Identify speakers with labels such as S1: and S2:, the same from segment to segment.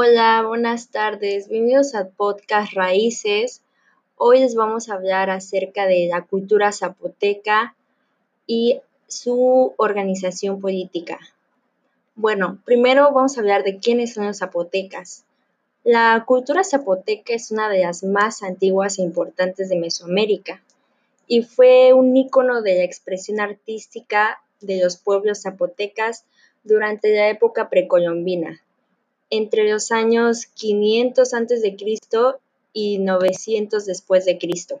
S1: Hola, buenas tardes. Bienvenidos al podcast Raíces. Hoy les vamos a hablar acerca de la cultura zapoteca y su organización política. Bueno, primero vamos a hablar de quiénes son los zapotecas. La cultura zapoteca es una de las más antiguas e importantes de Mesoamérica y fue un ícono de la expresión artística de los pueblos zapotecas durante la época precolombina, entre los años 500 a.C. y 900 después de Cristo.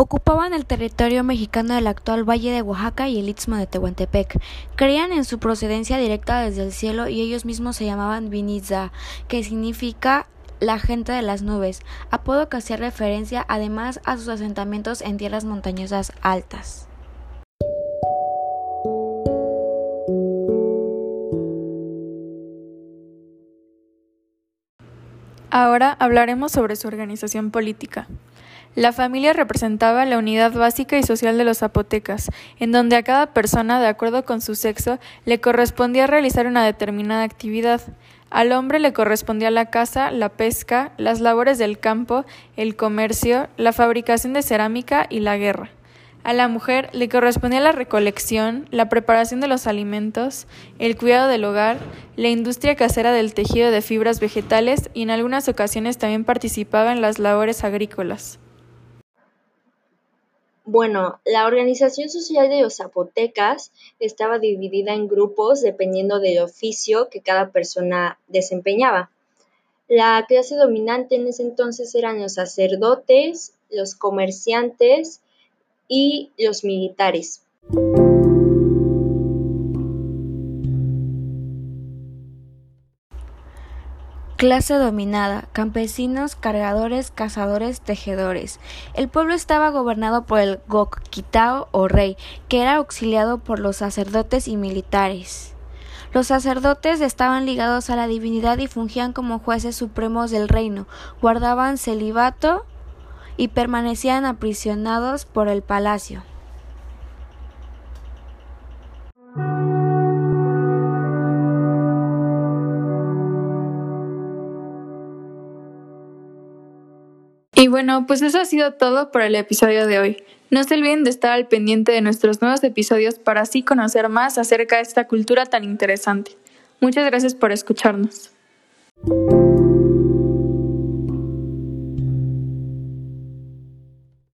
S2: Ocupaban el territorio mexicano del actual Valle de Oaxaca y el Istmo de Tehuantepec. Creían en su procedencia directa desde el cielo y ellos mismos se llamaban Vinizá, que significa la gente de las nubes, apodo que hacía referencia además a sus asentamientos en tierras montañosas altas.
S3: Ahora hablaremos sobre su organización política. La familia representaba la unidad básica y social de los zapotecas, en donde a cada persona, de acuerdo con su sexo, le correspondía realizar una determinada actividad. Al hombre le correspondía la caza, la pesca, las labores del campo, el comercio, la fabricación de cerámica y la guerra. A la mujer le correspondía la recolección, la preparación de los alimentos, el cuidado del hogar, la industria casera del tejido de fibras vegetales y en algunas ocasiones también participaba en las labores agrícolas.
S1: Bueno, la organización social de los zapotecas estaba dividida en grupos dependiendo del oficio que cada persona desempeñaba. La clase dominante en ese entonces eran los sacerdotes, los comerciantes y los militares.
S2: Clase dominada, campesinos, cargadores, cazadores, tejedores. El pueblo estaba gobernado por el Gokitao o rey, que era auxiliado por los sacerdotes y militares. Los sacerdotes estaban ligados a la divinidad y fungían como jueces supremos del reino, guardaban celibato y permanecían aprisionados por el palacio.
S3: Y bueno, pues eso ha sido todo por el episodio de hoy. No se olviden de estar al pendiente de nuestros nuevos episodios para así conocer más acerca de esta cultura tan interesante. Muchas gracias por escucharnos.